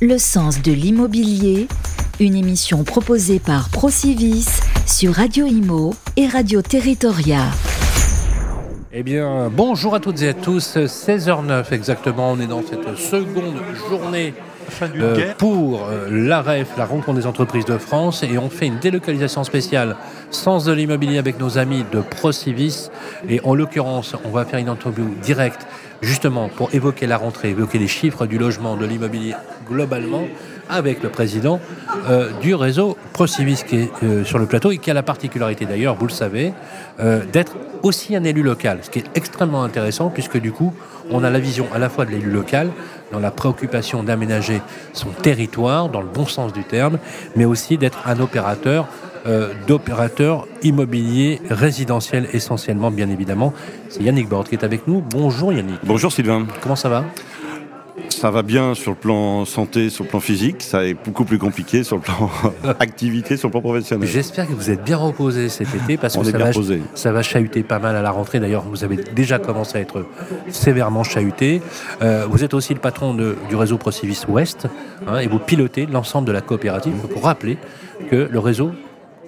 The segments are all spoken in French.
Le sens de l'immobilier, une émission proposée par Procivis sur Radio Imo et Radio Territoria. Eh bien, bonjour à toutes et à tous. 16h09 exactement. On est dans cette seconde journée euh, pour euh, l'AREF, la rencontre des entreprises de France, et on fait une délocalisation spéciale sens de l'immobilier avec nos amis de Procivis. Et en l'occurrence, on va faire une interview directe justement pour évoquer la rentrée, évoquer les chiffres du logement, de l'immobilier globalement, avec le président euh, du réseau Procivis qui est euh, sur le plateau et qui a la particularité d'ailleurs, vous le savez, euh, d'être aussi un élu local, ce qui est extrêmement intéressant puisque du coup, on a la vision à la fois de l'élu local, dans la préoccupation d'aménager son territoire, dans le bon sens du terme, mais aussi d'être un opérateur euh, d'opérateurs immobiliers résidentiels essentiellement, bien évidemment. C'est Yannick Bord qui est avec nous. Bonjour Yannick. Bonjour Sylvain. Comment ça va? Ça va bien sur le plan santé, sur le plan physique. Ça est beaucoup plus compliqué sur le plan activité, sur le plan professionnel. J'espère que vous êtes bien reposé cet été parce que ça va, ça va, chahuter pas mal à la rentrée. D'ailleurs, vous avez déjà commencé à être sévèrement chahuté. Euh, vous êtes aussi le patron du réseau Procivis Ouest hein, et vous pilotez l'ensemble de la coopérative. Pour rappeler que le réseau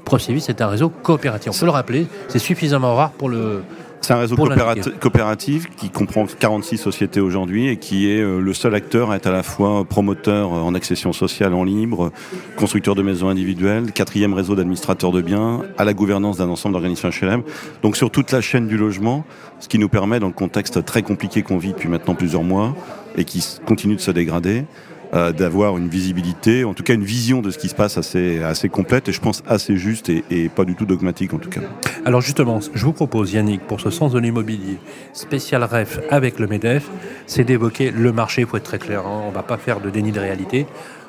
Procivis est un réseau coopératif. On peut le rappeler, c'est suffisamment rare pour le. C'est un réseau coopératif, qui comprend 46 sociétés aujourd'hui et qui est euh, le seul acteur à être à la fois promoteur en accession sociale en libre, constructeur de maisons individuelles, quatrième réseau d'administrateurs de biens, à la gouvernance d'un ensemble d'organisations HLM. Donc sur toute la chaîne du logement, ce qui nous permet, dans le contexte très compliqué qu'on vit depuis maintenant plusieurs mois et qui continue de se dégrader, euh, d'avoir une visibilité, en tout cas une vision de ce qui se passe assez, assez complète et je pense assez juste et, pas du tout dogmatique en tout cas. Alors justement, je vous propose Yannick, pour ce sens de l'immobilier spécial REF avec le MEDEF, c'est d'évoquer le marché, il faut être très clair, hein, on ne va pas faire de déni de réalité.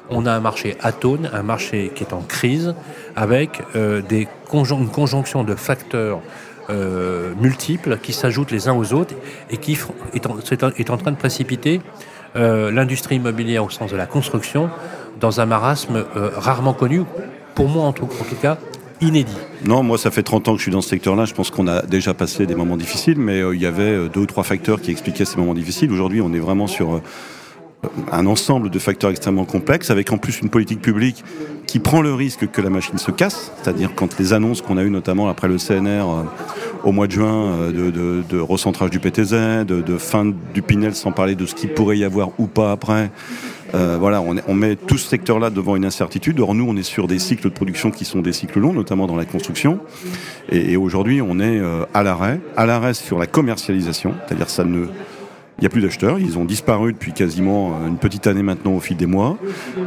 On a un marché atone, un marché qui est en crise, avec euh, une conjonction de facteurs euh, multiples qui s'ajoutent les uns aux autres et qui est en train de précipiter euh, l'industrie immobilière au sens de la construction dans un marasme euh, rarement connu, pour moi en tout, cas inédit. Non, moi ça fait 30 ans que je suis dans ce secteur-là, je pense qu'on a déjà passé des moments difficiles, mais euh, il y avait deux ou trois facteurs qui expliquaient ces moments difficiles. Aujourd'hui on est vraiment sur un ensemble de facteurs extrêmement complexes, avec en plus une politique publique qui prend le risque que la machine se casse, c'est-à-dire quand les annonces qu'on a eues notamment après le CNR au mois de juin euh, de, recentrage du PTZ, de, fin du Pinel, sans parler de ce qu'il pourrait y avoir ou pas après. Euh, voilà, on, met tout ce secteur-là devant une incertitude. Or, nous, on est sur des cycles de production qui sont des cycles longs, notamment dans la construction. Et, aujourd'hui, on est euh, à l'arrêt, à l'arrêt sur la commercialisation, c'est-à-dire ça ne il n'y a plus d'acheteurs, ils ont disparu depuis quasiment une petite année maintenant au fil des mois.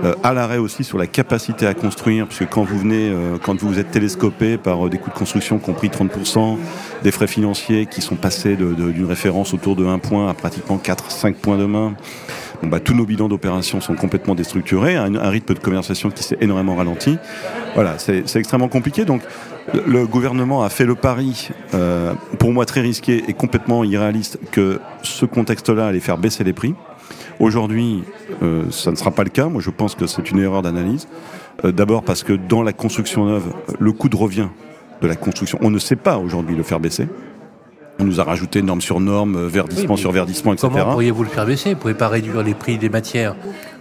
Euh, à l'arrêt aussi sur la capacité à construire, puisque quand vous venez, euh, quand vous êtes télescopé par euh, des coûts de construction compris 30%, des frais financiers qui sont passés d'une référence autour de 1 point à pratiquement 4-5 points de main, bon, bah, tous nos bilans d'opération sont complètement déstructurés, un, un rythme de commercialisation qui s'est énormément ralenti. Voilà, c'est extrêmement compliqué. Donc le gouvernement a fait le pari, euh, pour moi très risqué et complètement irréaliste, que ce contexte-là allait faire baisser les prix. Aujourd'hui, euh, ça ne sera pas le cas. Moi, je pense que c'est une erreur d'analyse. Euh, d'abord parce que dans la construction neuve, le coût de revient de la construction, on ne sait pas aujourd'hui le faire baisser. On nous a rajouté norme sur norme, verdissement sur verdissement, etc. Comment pourriez-vous le faire baisser? Vous ne pouvez pas réduire les prix des matières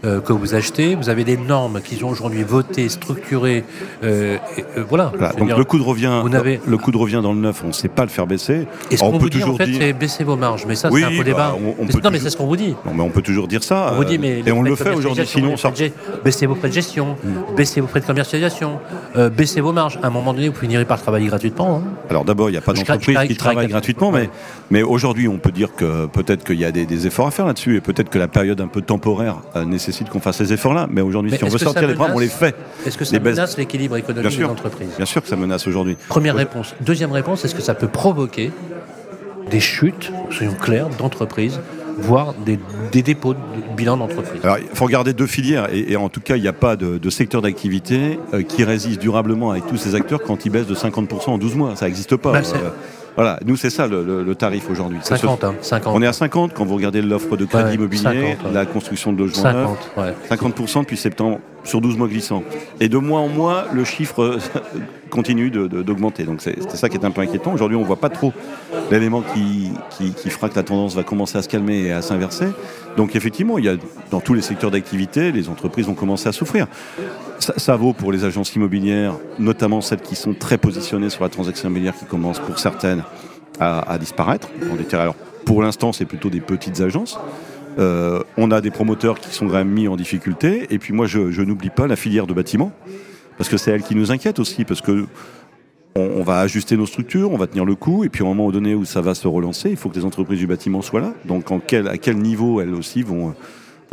euh, que vous achetez. Vous avez des normes qui sont aujourd'hui votées, structurées. Euh, euh, voilà. Donc le coût de revient, le coût de revient dans le neuf, on ne sait pas le faire baisser. Et ce qu'on vous dit en fait, c'est baisser vos marges? Mais ça, c'est un peu débat. Bah, non, mais c'est ce qu'on vous dit. Non, mais on peut toujours dire ça. On vous dit, mais et on le fait aujourd'hui. Sinon, ça... baissez vos frais de gestion, mm. baissez vos frais de commercialisation, baissez vos marges. À un moment donné, vous finirez par travailler gratuitement. Hein. Alors d'abord, il n'y a pas d'entreprise qui travaille gratuitement, mais mais aujourd'hui, on peut dire que peut-être qu'il y a des efforts à faire là-dessus et peut-être que la période un peu temporaire nécessite qu'on fasse ces efforts mais aujourd'hui, si on veut sortir les problèmes, on les fait. Est-ce que ça menace l'équilibre économique de l'entreprise Bien sûr que ça menace aujourd'hui. Première réponse. Deuxième réponse, est-ce que ça peut provoquer des chutes, soyons clairs, d'entreprises voire des, dépôts de bilan d'entreprise. Alors, il faut regarder deux filières, et, en tout cas, il n'y a pas de, secteur d'activité euh, qui résiste durablement avec tous ces acteurs quand ils baissent de 50% en 12 mois. Ça n'existe pas. Bah, euh, voilà, nous c'est ça le, tarif aujourd'hui. 50, hein, 50. On est à 50 quand vous regardez l'offre de crédit immobilier, la construction de logements 50, neufs. 50% depuis septembre sur 12 mois glissants. Et de mois en mois, le chiffre continue d'augmenter. Donc c'est ça qui est un peu inquiétant. Aujourd'hui, on ne voit pas trop l'élément qui, fera que la tendance va commencer à se calmer et à s'inverser. Donc effectivement, il y a, dans tous les secteurs d'activité, les entreprises vont commencer à souffrir. Ça, vaut pour les agences immobilières, notamment celles qui sont très positionnées sur la transaction immobilière qui commencent pour certaines à, disparaître. Alors, pour l'instant, c'est plutôt des petites agences. Euh, on a des promoteurs qui sont quand même mis en difficulté. Et puis moi, je, n'oublie pas la filière de bâtiment, parce que c'est elle qui nous inquiète aussi, parce que on, va ajuster nos structures, on va tenir le coup, et puis au moment donné où ça va se relancer, il faut que les entreprises du bâtiment soient là. Donc à quel niveau elles aussi vont,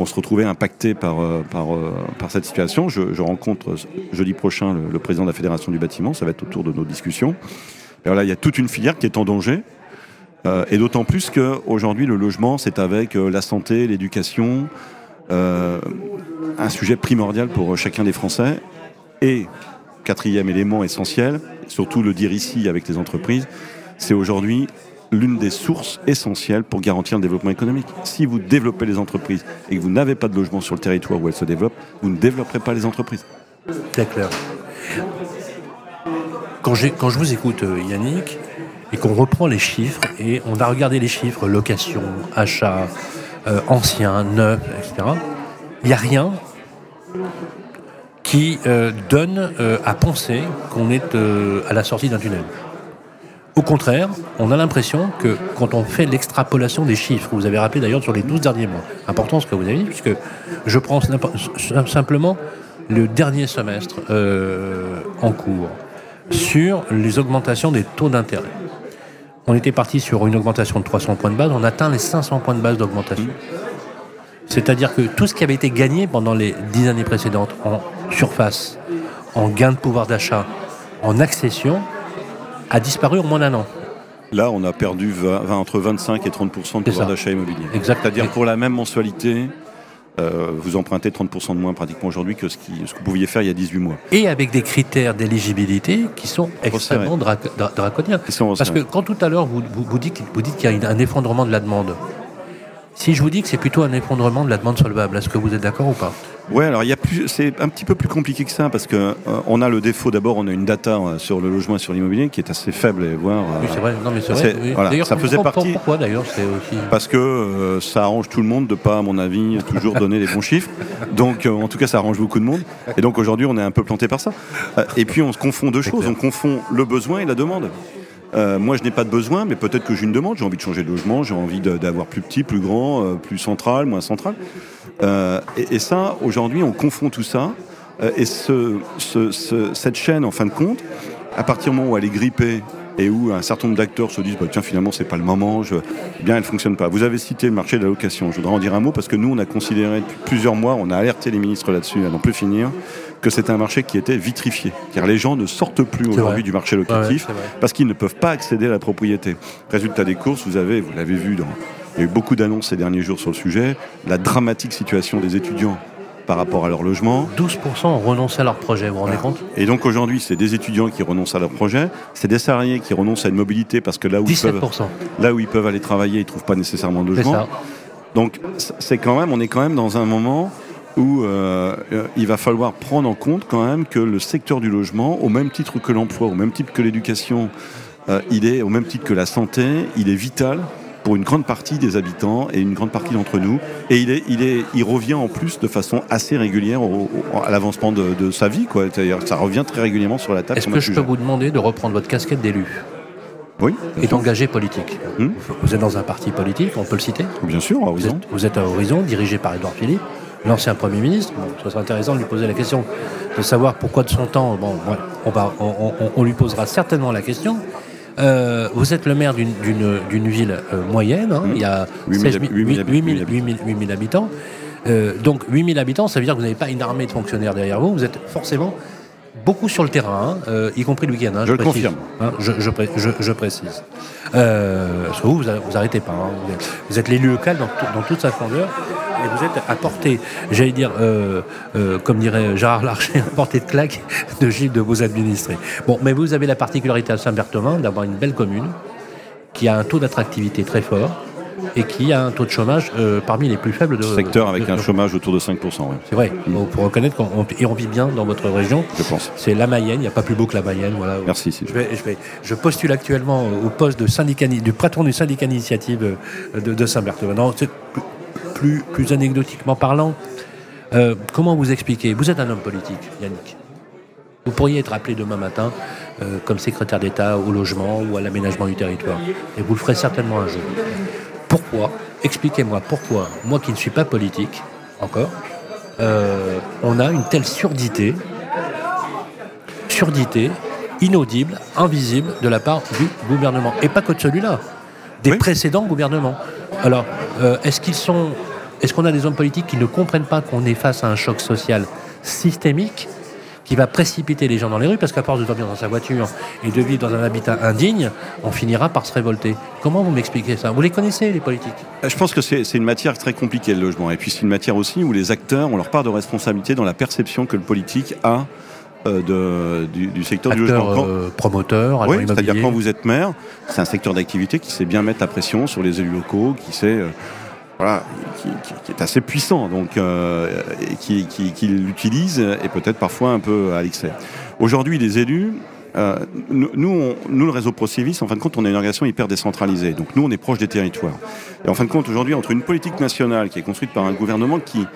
se retrouver impactées par, euh, euh, cette situation? Je, rencontre jeudi prochain le, président de la Fédération du bâtiment, ça va être autour de nos discussions. Voilà, il y a toute une filière qui est en danger. Euh, et d'autant plus qu'aujourd'hui, le logement, c'est avec euh, la santé, l'éducation, euh, un sujet primordial pour chacun des Français. Et quatrième élément essentiel, surtout le dire ici avec les entreprises, c'est aujourd'hui l'une des sources essentielles pour garantir le développement économique. Si vous développez les entreprises et que vous n'avez pas de logement sur le territoire où elles se développent, vous ne développerez pas les entreprises. C'est clair. Quand je vous écoute, Yannick, et qu'on reprend les chiffres et on a regardé les chiffres, location, achat, euh, ancien, neuf, etc. Il n'y a rien qui euh, donne euh, à penser qu'on est à la sortie d'un tunnel. Au contraire, on a l'impression que quand on fait l'extrapolation des chiffres, vous avez rappelé d'ailleurs sur les 12 derniers mois, important ce que vous avez dit, puisque je prends simplement le dernier semestre en cours sur les augmentations des taux d'intérêt on était parti sur une augmentation de 300 points de base, on atteint les 500 points de base d'augmentation. C'est-à-dire que tout ce qui avait été gagné pendant les dix années précédentes en surface, en gain de pouvoir d'achat, en accession, a disparu en moins d'un an. Là, on a perdu entre 25 et 30% de pouvoir d'achat immobilier. C'est-à-dire pour la même mensualité, euh, vous empruntez 30% de moins pratiquement aujourd'hui que ce, que vous pouviez faire il y a 18 mois. Et avec des critères d'éligibilité qui sont extrêmement draconiens. Parce que quand tout à l'heure vous, vous, dites, vous dites qu'il y a un effondrement de la demande, si je vous dis que c'est plutôt un effondrement de la demande solvable, est-ce que vous êtes d'accord ou pas? Ouais, alors il y a plus, c'est un petit peu plus compliqué que ça parce que euh, on a le défaut d'abord, on a une data euh, sur le logement et sur l'immobilier qui est assez faible et voir. oui, c'est vrai. Non, mais c'est vrai. Voilà, ça faisait partie. Pourquoi d'ailleurs c'est aussi... Parce que ça arrange tout le monde de pas, à mon avis, toujours donner les bons chiffres. Donc, en tout cas, ça arrange beaucoup de monde. Et donc aujourd'hui, on est un peu planté par ça. et puis, on se confond deux choses. On confond le besoin et la demande. Euh, moi, je n'ai pas de besoin, mais peut-être que j'ai une demande. J'ai envie de changer de logement, j'ai envie d'avoir plus petit, plus grand, euh, plus central, moins central. Euh, et, ça, aujourd'hui, on confond tout ça. et ce, cette chaîne, en fin de compte, à partir du moment où elle est grippée et où un certain nombre d'acteurs se disent bah, tiens finalement c'est pas le moment, je... Eh bien elle fonctionne pas. Vous avez cité le marché de la location. Je voudrais en dire un mot parce que nous on a considéré depuis plusieurs mois, on a alerté les ministres là-dessus à n'en plus finir, que c'était un marché qui était vitrifié. Car les gens ne sortent plus aujourd'hui du marché locatif parce qu'ils ne peuvent pas accéder à la propriété. Résultat des courses, vous avez, vous l'avez vu dans il y a eu beaucoup d'annonces ces derniers jours sur le sujet, la dramatique situation des étudiants par rapport à leur logement. 12% ont renoncé à leur projet, vous vous rendez compte? Et donc aujourd'hui, c'est des étudiants qui renoncent à leur projet, c'est des salariés qui renoncent à une mobilité parce que là où, ils peuvent, là où ils peuvent aller travailler, ils ne trouvent pas nécessairement de logement. Donc c'est quand même, on est quand même dans un moment où euh, il va falloir prendre en compte quand même que le secteur du logement, au même titre que l'emploi, au même titre que l'éducation, euh, il est au même titre que la santé, il est vital pour une grande partie des habitants et une grande partie d'entre nous. Et il, est, il, est, il revient en plus de façon assez régulière à l'avancement de, sa vie. C'est-à-dire ça revient très régulièrement sur la table. Est-ce que je peux vous demander de reprendre votre casquette d'élu oui, et d'engagé politique. Hmm vous êtes dans un parti politique, on peut le citer Bien sûr, à Horizon. Vous êtes, à Horizon, dirigé par Edouard Philippe, l'ancien Premier ministre. Bon, ce serait intéressant de lui poser la question, de savoir pourquoi de son temps. Bon, on, va, on lui posera certainement la question. Euh, vous êtes le maire d'une ville euh, moyenne, hein. il y a 8000 habitants. Euh, donc 8000 habitants, ça veut dire que vous n'avez pas une armée de fonctionnaires derrière vous, vous êtes forcément beaucoup sur le terrain, hein, y compris le week-end. Hein, je, le confirme. je, je, précise. vous, vous, arrêtez pas. Vous êtes, l'élu local dans, dans, toute sa grandeur et vous êtes à portée, j'allais dire, euh, euh, comme dirait Gérard Larcher, à portée de claque de Gilles de vos administrés. Bon, mais vous avez la particularité à Saint-Berthevin d'avoir une belle commune qui a un taux d'attractivité très fort, et qui a un taux de chômage euh, parmi les plus faibles de secteur avec un chômage autour de 5%. C'est vrai, mm. pour reconnaître qu'on et on vit bien dans votre région. Je pense. C'est la Mayenne, il n'y a pas plus beau que la Mayenne. Voilà. Merci. Je, vais, je, vais, je, postule actuellement au poste de syndicat, du patron du syndicat initiative de, de Saint-Berthevin. Plus, plus anecdotiquement parlant, euh, comment vous expliquez Vous êtes un homme politique, Yannick. Vous pourriez être appelé demain matin euh, comme secrétaire d'État au logement ou à l'aménagement du territoire. Et vous le ferez certainement un jour. Pourquoi Expliquez-moi pourquoi, moi qui ne suis pas politique, encore, euh, on a une telle surdité, surdité, inaudible, invisible de la part du gouvernement. Et pas que de celui-là, des précédents gouvernements. Alors, est-ce qu'ils sont est-ce qu'on a des hommes politiques qui ne comprennent pas qu'on est face à un choc social systémique qui va précipiter les gens dans les rues parce qu'à force de dormir dans sa voiture et de vivre dans un habitat indigne, on finira par se révolter. Comment vous m'expliquez ça? Vous les connaissez, les politiques? Je pense que c'est une matière très compliquée, le logement. Et puis c'est une matière aussi où les acteurs ont leur part de responsabilité dans la perception que le politique a euh, de, du, secteur du logement. Euh, promoteur, oui, c'est-à-dire quand vous êtes maire, c'est un secteur d'activité qui sait bien mettre la pression sur les élus locaux, qui sait... Euh, voilà, qui, est assez puissant, donc euh, et qui, qui, l'utilise et peut-être parfois un peu à l'excès. Aujourd'hui, les élus, euh, nous, nous, le réseau ProCivis, en fin de compte, on est une organisation hyper décentralisée. Donc nous, on est proche des territoires. Et en fin de compte, aujourd'hui, entre une politique nationale qui est construite par un gouvernement qui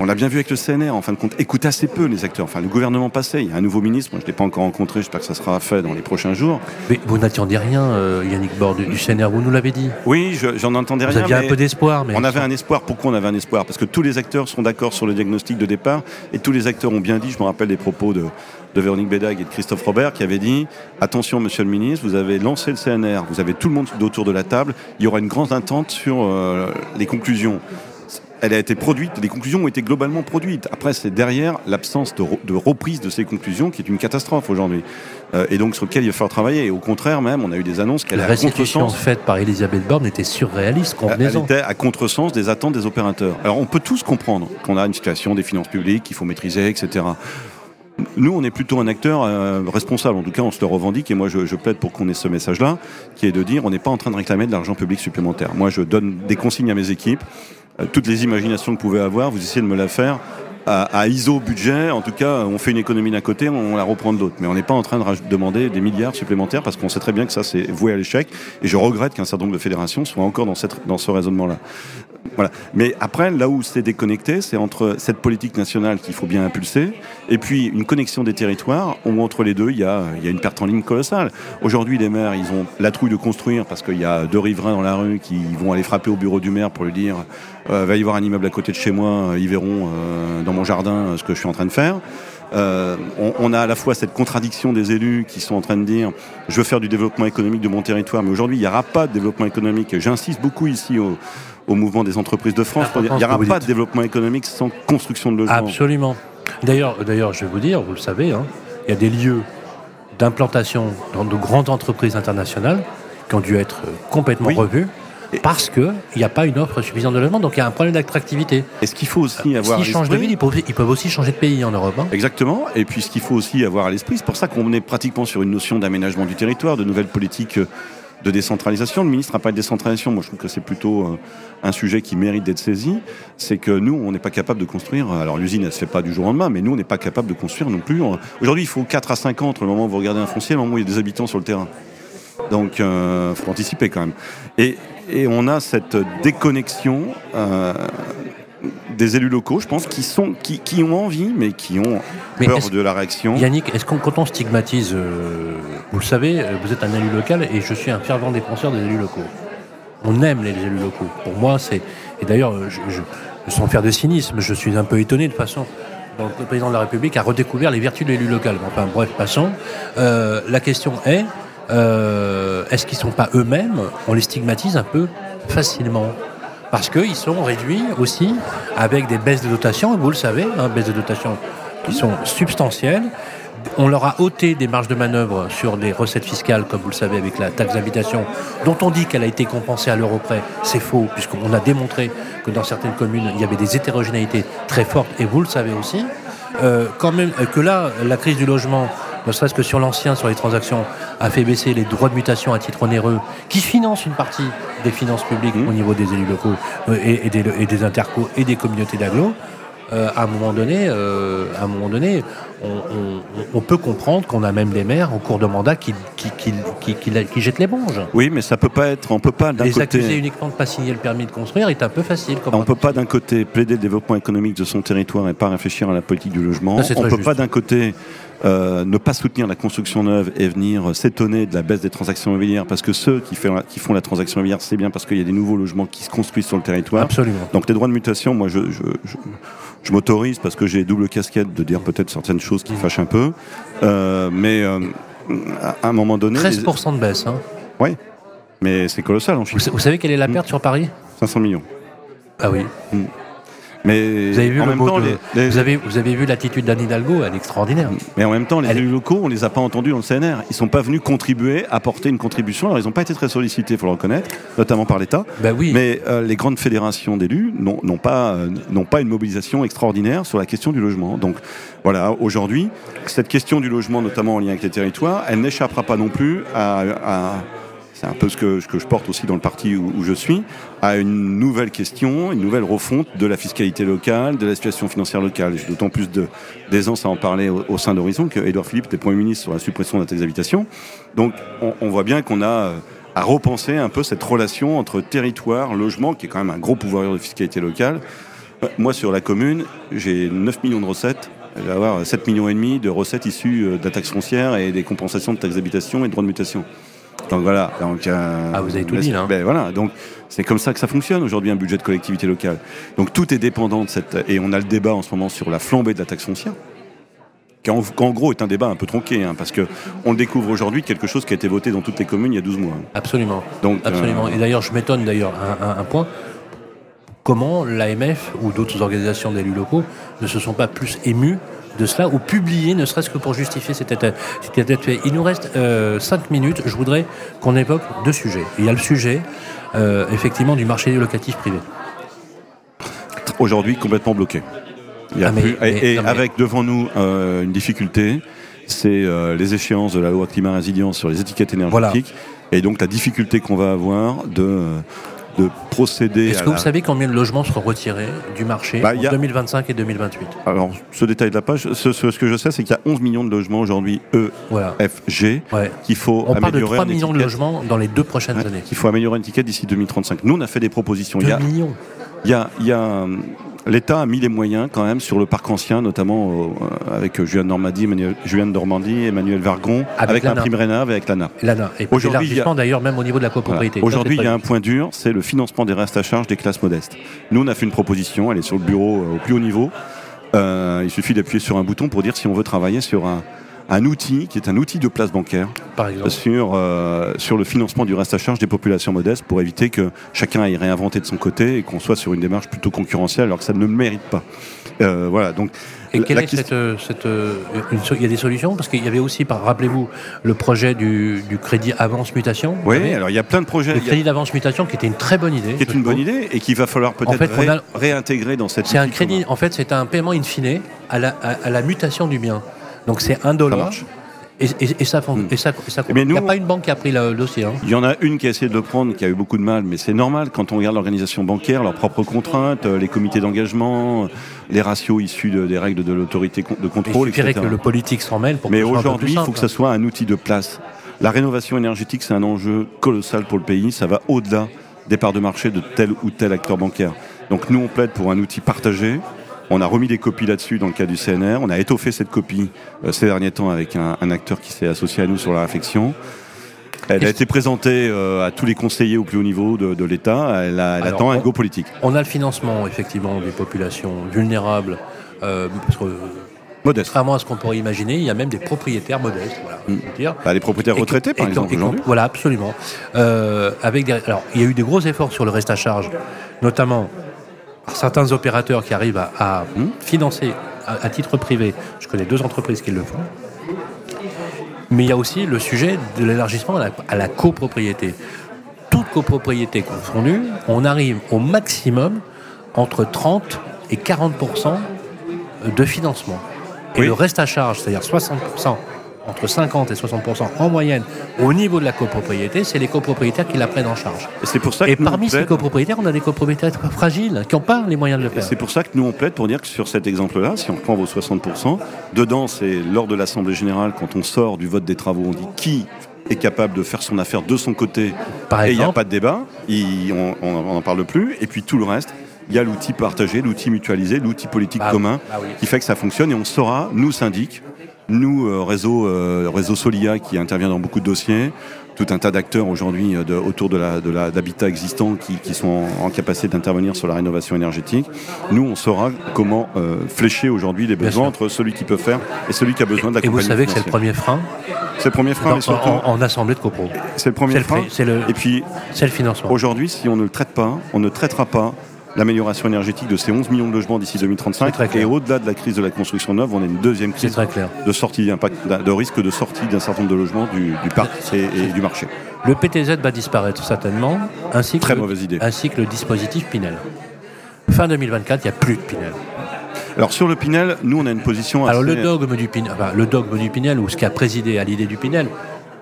on l'a bien vu avec le CNR, en fin de compte, écoute assez peu les acteurs. Enfin, le gouvernement passé, il y a un nouveau ministre, moi je ne l'ai pas encore rencontré, j'espère que ça sera fait dans les prochains jours. Mais vous n'attendiez rien, euh, Yannick Bord, du, CNR, vous nous l'avez dit Oui, j'en entendais rien. Vous aviez un peu d'espoir. Mais on avait un espoir. Pourquoi on avait un espoir? Parce que tous les acteurs sont d'accord sur le diagnostic de départ et tous les acteurs ont bien dit, je me rappelle des propos de, Véronique Bédag et de Christophe Robert qui avaient dit attention monsieur le ministre, vous avez lancé le CNR, vous avez tout le monde autour de la table, il y aura une grande attente sur euh, les conclusions elle a été produite, les conclusions ont été globalement produites. Après, c'est derrière l'absence de, reprise de ces conclusions qui est une catastrophe aujourd'hui. Euh, et donc sur lequel il va falloir travailler. Et au contraire, même, on a eu des annonces qu'elle La restitution faite par Elisabeth Borne était surréaliste. Elle était à contresens des attentes des opérateurs. Alors on peut tous comprendre qu'on a une situation des finances publiques qu'il faut maîtriser, etc. Nous, on est plutôt un acteur euh, responsable, en tout cas on se le revendique, et moi je, je plaide pour qu'on ait ce message-là, qui est de dire on n'est pas en train de réclamer de l'argent public supplémentaire. Moi je donne des consignes à mes équipes, toutes les imaginations que vous pouvez avoir, vous essayez de me la faire à, ISO budget. En tout cas, on fait une économie d'un côté, on la reprend de. Mais on n'est pas en train de demander des milliards supplémentaires parce qu'on sait très bien que ça, c'est voué à l'échec. Et je regrette qu'un certain nombre de fédérations soient encore dans, ce raisonnement-là. Voilà. Mais après, là où c'est déconnecté, c'est entre cette politique nationale qu'il faut bien impulser et puis une connexion des territoires où entre les deux, il y a, une perte en ligne colossale. Aujourd'hui, les maires, ils ont la trouille de construire parce qu'il y a deux riverains dans la rue qui vont aller frapper au bureau du maire pour lui dire euh, va y avoir un immeuble à côté de chez moi, ils verront euh, dans mon jardin ce que je suis en train de faire. Euh, on, a à la fois cette contradiction des élus qui sont en train de dire je veux faire du développement économique de mon territoire, mais aujourd'hui il n'y aura pas de développement économique. J'insiste beaucoup ici au, au mouvement des entreprises de France. Il n'y aura pas de développement économique sans construction de logements. Absolument. D'ailleurs, d'ailleurs, je vais vous dire, vous le savez, hein, il y a des lieux d'implantation dans de grandes entreprises internationales qui ont dû être complètement revus parce qu'il n'y a pas une offre suffisante de logement, donc il y a un problème d'attractivité. Et ce qu'il faut aussi avoir. S'ils changent de ville, ils peuvent, aussi changer de pays en Europe. Hein. Exactement. Et puis ce qu'il faut aussi avoir à l'esprit, c'est pour ça qu'on est pratiquement sur une notion d'aménagement du territoire, de nouvelles politiques euh, de décentralisation. Le ministre n'a pas de décentralisation. Moi, je trouve que c'est plutôt euh, un sujet qui mérite d'être saisi. C'est que nous, on n'est pas capable de construire. Alors, l'usine, elle se fait pas du jour au lendemain, mais nous, on n'est pas capable de construire non plus. Aujourd'hui, il faut 4 à 5 ans entre le moment où vous regardez un foncier et le moment où il y a des habitants sur le terrain. Donc, il euh, faut anticiper quand même. Et, on a cette déconnexion euh, des élus locaux, je pense, qui, sont, qui, qui ont envie, mais qui ont peur de la réaction. Yannick, est-ce qu'on, quand on stigmatise, euh, vous le savez, euh, vous êtes un élu local et je suis un fervent défenseur des élus locaux. On aime les élus locaux. Pour moi, c'est. Et d'ailleurs, je, sans faire de cynisme, je suis un peu étonné de façon donc le président de la République a redécouvert les vertus de l'élu local. Enfin bref, passons. Euh, la question est, est-ce qu'ils ne sont pas eux-mêmes, on les stigmatise un peu facilement parce qu'ils sont réduits aussi avec des baisses de dotation, vous le savez, hein, baisses de dotation qui sont substantielles. On leur a ôté des marges de manœuvre sur des recettes fiscales, comme vous le savez, avec la taxe d'habitation, dont on dit qu'elle a été compensée à l'euro près. C'est faux, puisqu'on a démontré que dans certaines communes, il y avait des hétérogénéités très fortes, et vous le savez aussi. Euh, quand même, que là, la crise du logement ne serait-ce que sur l'ancien, sur les transactions, a fait baisser les droits de mutation à titre onéreux, qui financent une partie des finances publiques mmh. au niveau des élus locaux euh, et, des, et des intercos et des communautés d'agglo. Euh, à un moment donné, euh, à un moment donné, on, peut comprendre qu'on a même des maires en cours de mandat qui, qui, jettent l'éponge. Oui, mais ça peut pas être. On peut pas d'un côté. Les accuser uniquement de pas signer le permis de construire est un peu facile. on peut pas d'un côté plaider le développement économique de son territoire et pas réfléchir à la politique du logement. on peut pas d'un côté euh, ne pas soutenir la construction neuve et venir s'étonner de la baisse des transactions immobilières parce que ceux qui, qui font la transaction immobilière, c'est bien parce qu'il y a des nouveaux logements qui se construisent sur le territoire. Absolument. Donc les droits de mutation, moi, je, je, m'autorise parce que j'ai double casquette de dire peut-être certaines choses qui fâchent un peu, euh, mais euh, à un moment donné... 13% de baisse. Hein. Oui, mais c'est colossal en Vous, savez quelle est la perte sur Paris? 500 millions. Ah oui. Mm. Mais vous avez vu, en même temps, Vous, avez, vous avez vu l'attitude d'Anne Hidalgo, elle est extraordinaire. Mais en même temps, les élus locaux, on les a pas entendus dans le CNR. Ils sont pas venus contribuer, apporter une contribution. Alors ils n'ont pas été très sollicités, il faut le reconnaître, notamment par l'État. Bah oui. Mais euh, les grandes fédérations d'élus n'ont pas, euh, n'ont pas une mobilisation extraordinaire sur la question du logement. Donc voilà, aujourd'hui, cette question du logement, notamment en lien avec les territoires, elle n'échappera pas non plus à, à c'est un peu ce que, je porte aussi dans le parti où, je suis, à une nouvelle question, une nouvelle refonte de la fiscalité locale, de la situation financière locale. J'ai d'autant plus d'aisance à en parler au, sein d'Horizon que Edouard Philippe était Premier ministre sur la suppression de la taxe d'habitation. Donc on, voit bien qu'on a euh, à repenser un peu cette relation entre territoire, logement, qui est quand même un gros pouvoir de fiscalité locale. Euh, moi, sur la commune, j'ai 9 millions de recettes. Je vais avoir 7 millions et demi de recettes issues euh, de la taxe et des compensations de taxe d'habitation et de droits de mutation. Donc voilà. Donc, euh, ah, vous avez tout dit, là. Ben, voilà. Donc, c'est comme ça que ça fonctionne aujourd'hui, un budget de collectivité locale. Donc, tout est dépendant de cette. Et on a le débat en ce moment sur la flambée de la taxe foncière. Qui en, gros est un débat un peu tronqué, hein, parce que on découvre aujourd'hui quelque chose qui a été voté dans toutes les communes il y a 12 mois. Absolument. Donc, Absolument. Euh, et d'ailleurs, je m'étonne d'ailleurs un, un point comment l'AMF ou d'autres organisations d'élus locaux ne se sont pas plus émus de cela ou publier, ne serait-ce que pour justifier cet état. Il nous reste euh, cinq minutes. Je voudrais qu'on évoque deux sujets. Il y a le sujet, euh, effectivement, du marché locatif privé. Aujourd'hui, complètement bloqué. Ah, et, avec devant nous euh, une difficulté, c'est les échéances de la loi climat résilience sur les étiquettes énergétiques. Et donc la difficulté qu'on va avoir de de procéder. Est-ce que vous savez combien de logements seront retirés du marché bah, en 2025 et 2028 Alors, ce détail de la page, ce, que je sais, c'est qu'il y a 11 millions de logements aujourd'hui EFG qu'il faut on améliorer. Parle de 3 millions de logements dans les deux prochaines années. Qu'il faut améliorer l'étiquette d'ici 2035. Nous, on a fait des propositions. 2 millions. Il y a, il y a L'État a mis les moyens quand même sur le parc ancien, notamment euh, avec Julien Normandie, Emmanuel, Julien Normandie, Emmanuel Vargon, avec, la prime Rénave et avec l'ANA. L'ANA. Et aujourd'hui, d'ailleurs même au niveau de la copropriété. Aujourd'hui, il y a un point dur, c'est le financement des restes à charge des classes modestes. Nous, on a fait une proposition, elle est sur le bureau euh, au plus haut niveau. Euh, il suffit d'appuyer sur un bouton pour dire si on veut travailler sur un, un outil qui est un outil de place bancaire Sur, euh, sur le financement du reste à charge des populations modestes pour éviter que chacun aille réinventer de son côté et qu'on soit sur une démarche plutôt concurrentielle alors que ça ne le mérite pas. Euh, voilà, donc et quelle est cette, euh, il y a des solutions? Parce qu'il y avait aussi, rappelez-vous, le projet du, crédit avance mutation. Oui, alors il y a plein de projets. Le crédit d'avance mutation qui était une très bonne idée. Qui est une bonne idée et qu'il va falloir peut-être réintégrer dans cette. C'est un crédit. En fait, c'est un paiement in fine à la, à la mutation du bien. Donc c'est un dollar. Et, ça, et ça, il n'y a pas une banque qui a pris le dossier. Hein. Il y en a une qui a essayé de le prendre, qui a eu beaucoup de mal, mais c'est normal quand on regarde l'organisation bancaire, leurs propres contraintes, euh, les comités d'engagement, les ratios issus des règles de l'autorité de contrôle, il que le politique s'en mêle pour Mais aujourd'hui, il faut que ça soit un outil de place. La rénovation énergétique, c'est un enjeu colossal pour le pays. Ça va au-delà des parts de marché de tel ou tel acteur bancaire. Donc nous, on plaide pour un outil partagé on a remis des copies là-dessus dans le cas du CNR. On a étoffé cette copie euh, ces derniers temps avec un, acteur qui s'est associé à nous sur la réflexion. Elle a été présentée euh, à tous les conseillers au plus haut niveau de, l'État. Elle, attend un go politique. On a le financement, effectivement, des populations vulnérables. Euh, Modeste. Contrairement à ce qu'on pourrait imaginer, il y a même des propriétaires modestes. Voilà, mm. dire. Bah, les propriétaires retraités, par exemple. voilà, absolument. avec alors, il y a eu des gros efforts sur le reste à charge, notamment certains opérateurs qui arrivent à, financer à, titre privé. Je connais deux entreprises qui le font. Mais il y a aussi le sujet de l'élargissement à, la, copropriété. Toute copropriété confondue, on arrive au maximum entre 30 et 40% de financement. Et le reste à charge, c'est-à-dire 60 entre 50 et 60% en moyenne au niveau de la copropriété, c'est les copropriétaires qui la prennent en charge. Et c'est pour ça que et parmi ces copropriétaires, on a des copropriétaires fragiles qui n'ont pas les moyens de le faire. C'est pour ça que nous on plaide pour dire que sur cet exemple-là, si on prend vos 60% dedans c'est lors de l'assemblée générale quand on sort du vote des travaux, on dit qui est capable de faire son affaire de son côté et il n'y a pas de débat, on n'en parle plus, et puis tout le reste, il y a l'outil partagé, l'outil mutualisé, l'outil politique bah commun bah qui fait que ça fonctionne et on saura, nous syndics, nous euh, réseau, euh, réseau Solia qui intervient dans beaucoup de dossiers, tout un tas d'acteurs aujourd'hui euh, autour de la, de l'habitat existant qui, qui, sont en, capacité d'intervenir sur la rénovation énergétique. Nous, on saura comment flécher aujourd'hui les besoins entre celui qui peut faire et celui qui a besoin d'accompagnement. Et vous savez que c'est le premier frein C'est le premier frein, en, en, assemblée de copro. C'est le premier frein. Le, et puis, c'est le financement. Aujourd'hui, si on ne le traite pas, on ne traitera pas l'amélioration énergétique de ces 11 millions de logements d'ici 2035. Et au-delà de la crise de la construction neuve, on a une deuxième crise de sortie de risque de sortie d'un certain nombre de logements du, parc et, du marché. Le PTZ va disparaître certainement, ainsi que, Très le, mauvaise idée. ainsi que le dispositif Pinel. Fin 2024, il n'y a plus de Pinel. Alors sur le Pinel, nous on a une position. Alors le dogme du Pinel, le dogme du Pinel ou ce qui a présidé à l'idée du Pinel,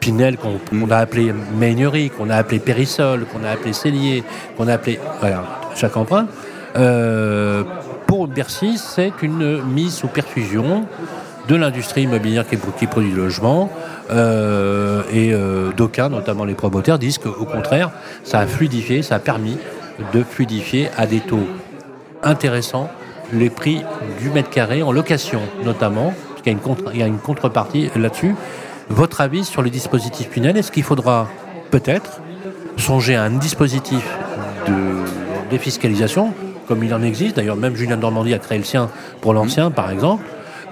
Pinel qu'on a appelé Meignery, qu'on a appelé Périssol, qu'on a appelé Cellier, qu'on a appelé voilà, chaque emprunt. Euh, pour Bercy, c'est une mise sous perfusion de l'industrie immobilière qui, produit le logement. Euh, et euh, d'aucuns, notamment les promoteurs, disent qu'au contraire, ça a fluidifié, ça a permis de fluidifier à des taux intéressants les prix du mètre carré en location, notamment, parce qu'il y a une, il y a une contrepartie là-dessus. Votre avis sur le dispositif Pinel Est-ce qu'il faudra peut-être songer à un dispositif de défiscalisation, comme il en existe D'ailleurs, même Julien Normandie a créé le sien pour l'ancien, par exemple.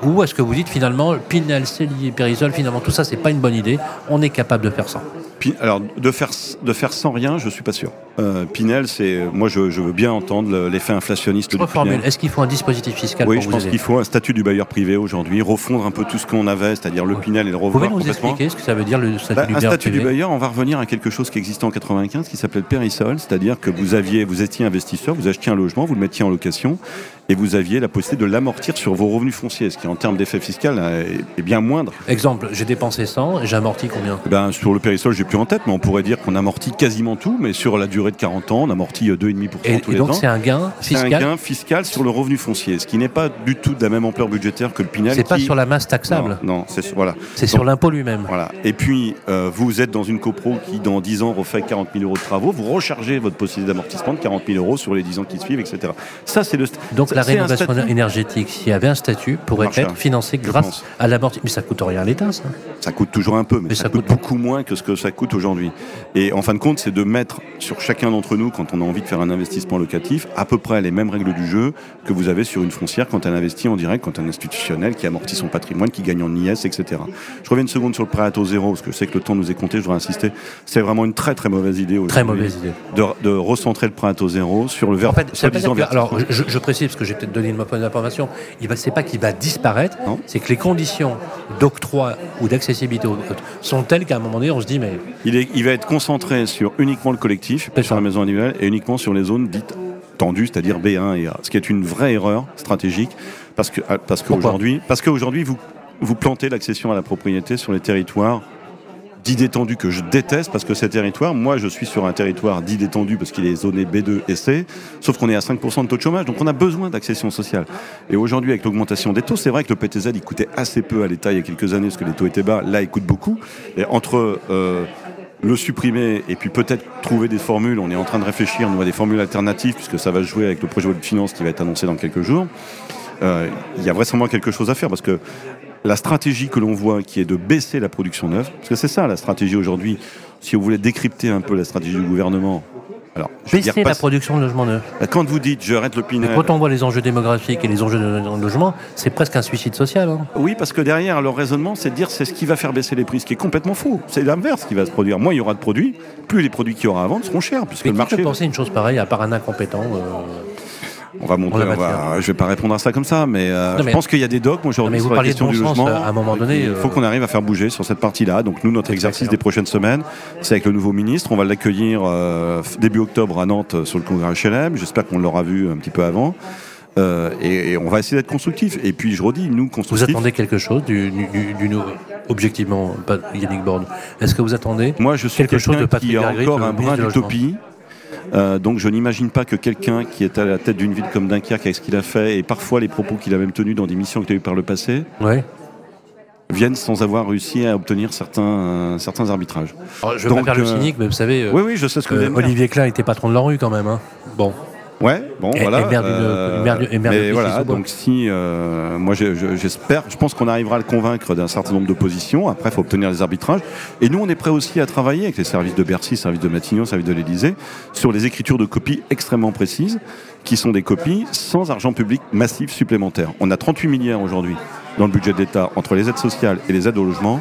Ou est-ce que vous dites finalement, Pinel, Célier, Périsol, finalement tout ça, c'est pas une bonne idée, on est capable de faire ça alors, de faire, de faire sans rien, je suis pas sûr. Euh, Pinel, c'est, moi, je, veux bien entendre l'effet inflationniste. Je formule. Est-ce qu'il faut un dispositif fiscal Oui, je pense qu'il faut un statut du bailleur privé aujourd'hui, refondre un peu tout ce qu'on avait, c'est-à-dire le Pinel et le revoir. Vous pouvez nous expliquer ce que ça veut dire le statut bah, du bailleur Un statut du bailleur, on va revenir à quelque chose qui existait en 95, qui s'appelait le périsol, c'est-à-dire que vous aviez, vous étiez investisseur, vous achetiez un logement, vous le mettiez en location, et vous aviez la possibilité de l'amortir sur vos revenus fonciers, ce qui en termes d'effet fiscal est bien moindre. Exemple, j'ai dépensé 100 et j'ai amorti combien? Eh ben, Sur le périsol, j'ai plus en tête, mais on pourrait dire qu'on amortit quasiment tout, mais sur la durée de 40 ans, on amortit 2,5% et, tous et les donc c'est un gain fiscal C'est un gain fiscal sur le revenu foncier, ce qui n'est pas du tout de la même ampleur budgétaire que le Pinel. C'est pas sur la masse taxable Non, c'est voilà. C'est sur l'impôt lui-même. Voilà. Et puis, euh, vous êtes dans une copro qui, dans 10 ans, refait 40 000 euros de travaux, vous rechargez votre possibilité d'amortissement de 40 000 euros sur les 10 ans qui suivent, etc. Ça, c'est le. Donc la rénovation énergétique, s'il y avait un statut, pourrait être financé grâce à l'amortissement. Mais ça coûte rien à l'État, ça. Ça coûte toujours un peu, mais, ça, coûte, beaucoup moins que ce que ça coûte aujourd'hui. Et en fin de compte, c'est de mettre sur chacun d'entre nous, quand on a envie de faire un investissement locatif, à peu près les mêmes règles du jeu que vous avez sur une foncière quand elle investit en direct, quand un institutionnel qui amortit son patrimoine, qui gagne en IS, etc. Je reviens une seconde sur le prêt à taux zéro, parce que je sais que le temps nous est compté, je dois insister. C'est vraiment une très très mauvaise idée Très mauvaise idée. De, recentrer le prêt à taux zéro sur le verre. En fait, alors, je, précise, parce que j'ai peut-être donné une mauvaise information, il va, c'est pas qu'il va disparaître, c'est que les conditions d'octroi ou d'accessibilité sont telles qu'à un moment donné, on se dit, mais. Il, est, il va être concentré sur uniquement le collectif, sur la maison individuelle, et uniquement sur les zones dites tendues, c'est-à-dire B1 et A. Ce qui est une vraie erreur stratégique, parce que parce qu'aujourd'hui, parce qu'aujourd'hui vous vous plantez l'accession à la propriété sur les territoires dit détendu que je déteste parce que ces territoires, moi je suis sur un territoire dit détendu parce qu'il est zoné B2 et C, sauf qu'on est à 5% de taux de chômage, donc on a besoin d'accession sociale. Et aujourd'hui avec l'augmentation des taux, c'est vrai que le PTZ il coûtait assez peu à l'État il y a quelques années parce que les taux étaient bas, là il coûte beaucoup. Et entre euh, le supprimer et puis peut-être trouver des formules, on est en train de réfléchir nous à des formules alternatives puisque ça va jouer avec le projet de finance qui va être annoncé dans quelques jours. Euh, il y a vraisemblablement quelque chose à faire parce que la stratégie que l'on voit qui est de baisser la production neuve, parce que c'est ça la stratégie aujourd'hui, si vous voulez décrypter un peu la stratégie du gouvernement, alors, baisser la production de logements neufs. Bah, quand vous dites j'arrête le Pinel. quand on voit les enjeux démographiques et les enjeux de logement, c'est presque un suicide social. Hein. Oui, parce que derrière leur raisonnement, c'est de dire c'est ce qui va faire baisser les prix, ce qui est complètement faux. C'est l'inverse qui va se produire. Moins il y aura de produits, plus les produits qu'il y aura à vendre seront chers, puisque le marché. peut penser une chose pareille à part un incompétent euh, on va montrer. On va, je vais pas répondre à ça comme ça, mais, euh, je pense qu'il y a des dogmes aujourd'hui sur la question du logement. à un moment donné, il faut euh, qu'on arrive à faire bouger sur cette partie-là. Donc nous, notre exercice des prochaines semaines, c'est avec le nouveau ministre. On va l'accueillir euh, début octobre à Nantes sur le congrès HLM. J'espère qu'on l'aura vu un petit peu avant. et, on va essayer d'être constructif. Et puis je redis, nous constructifs. Vous attendez quelque chose du, du, du, objectivement, pas Yannick Borde. Est-ce que vous attendez Moi, je suis quelque chose de qui a encore un brin d'utopie. Euh, donc je n'imagine pas que quelqu'un qui est à la tête d'une ville comme Dunkerque avec ce qu'il a fait et parfois les propos qu'il a même tenus dans des missions qu'il a eues par le passé viennent sans avoir réussi à obtenir certains, euh, certains arbitrages. je vais pas faire le euh, cynique, mais vous savez, oui, oui, je sais ce que Olivier Klein était patron de la rue quand même. Hein. Bon. Ouais, bon, voilà. mais voilà, donc si, euh, moi j'espère, je pense qu'on arrivera à le convaincre d'un certain nombre de positions. Après, il faut obtenir les arbitrages. Et nous, on est prêt aussi à travailler avec les services de Bercy, services de Matignon, services de l'Élysée, sur les écritures de copies extrêmement précises, qui sont des copies sans argent public massif supplémentaire. On a 38 milliards aujourd'hui dans le budget de l'État entre les aides sociales et les aides au logement.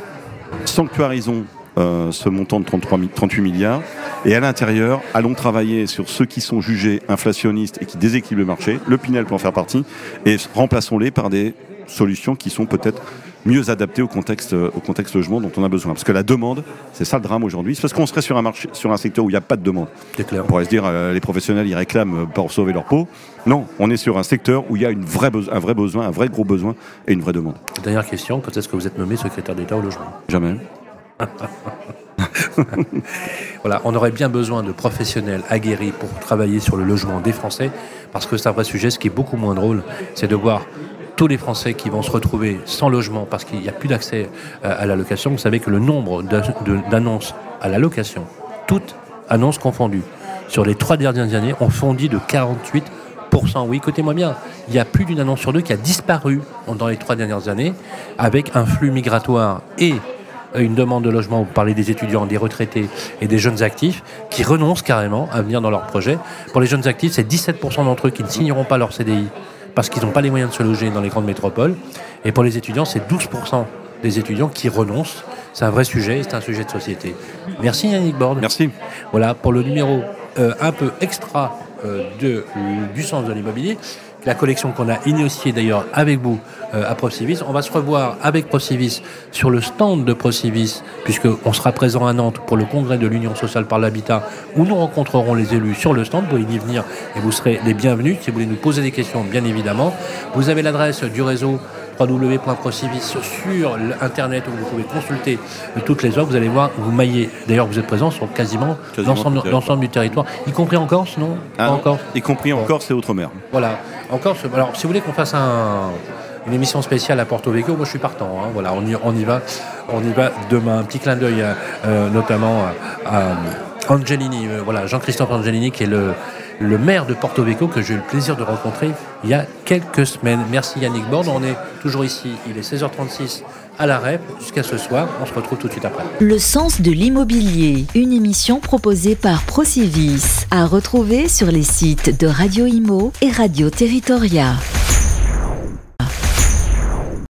Sanctuarisons euh, ce montant de 33, 38 milliards. Et à l'intérieur, allons travailler sur ceux qui sont jugés inflationnistes et qui déséquilibrent le marché. Le Pinel peut en faire partie. Et remplaçons-les par des solutions qui sont peut-être mieux adaptées au contexte, euh, au contexte logement dont on a besoin. Parce que la demande, c'est ça le drame aujourd'hui. C'est parce qu'on serait sur un, marché, sur un secteur où il n'y a pas de demande. Clair. On pourrait se dire, euh, les professionnels, ils réclament pour sauver leur peau. Non, on est sur un secteur où il y a une vraie un vrai besoin, un vrai gros besoin et une vraie demande. Dernière question, quand est-ce que vous êtes nommé secrétaire d'État au logement? Jamais. voilà, on aurait bien besoin de professionnels aguerris pour travailler sur le logement des Français, parce que c'est un vrai sujet. Ce qui est beaucoup moins drôle, c'est de voir tous les Français qui vont se retrouver sans logement parce qu'il n'y a plus d'accès euh, à la location. Vous savez que le nombre d'annonces à la location, toutes annonces confondues, sur les trois dernières années, ont fondi de 48% oui, écoutez-moi bien, il y a plus d'une annonce sur deux qui a disparu dans les trois dernières années, avec un flux migratoire et une demande de logement, vous parlez des étudiants, des retraités et des jeunes actifs qui renoncent carrément à venir dans leur projet. Pour les jeunes actifs, c'est 17% d'entre eux qui ne signeront pas leur CDI parce qu'ils n'ont pas les moyens de se loger dans les grandes métropoles. Et pour les étudiants, c'est 12% des étudiants qui renoncent. C'est un vrai sujet, c'est un sujet de société. Merci Yannick Borde. Merci. Voilà pour le numéro euh, un peu extra euh, de, du sens de l'immobilier la collection qu'on a initiée d'ailleurs avec vous euh, à Procivis. On va se revoir avec Procivis sur le stand de Procivis, puisqu'on sera présent à Nantes pour le congrès de l'Union sociale par l'habitat, où nous rencontrerons les élus sur le stand. Vous pouvez y venir et vous serez les bienvenus. Si vous voulez nous poser des questions, bien évidemment. Vous avez l'adresse du réseau www.procivis sur Internet où vous pouvez consulter toutes les offres. Vous allez voir, vous maillez. D'ailleurs, vous êtes présent sur quasiment, l'ensemble du territoire, y compris en Corse, non? Ah Y compris en Corse et Outre-mer. Voilà. En Corse, alors si vous voulez qu'on fasse une émission spéciale à Porto Vecchio, moi je suis partant. Hein. Voilà, on y, on y, va, on y va demain. Un petit clin d'œil, euh, notamment à, Angelini, euh, voilà, Jean-Christophe Angelini, qui est le, le maire de Porto Vecchio que j'ai eu le plaisir de rencontrer il y a quelques semaines. Merci Yannick Borde, on est toujours ici, il est 16h36 à la REP jusqu'à ce soir, on se retrouve tout de suite après. Le sens de l'immobilier, une émission proposée par Procivis, à retrouver sur les sites de Radio Imo et Radio Territoria.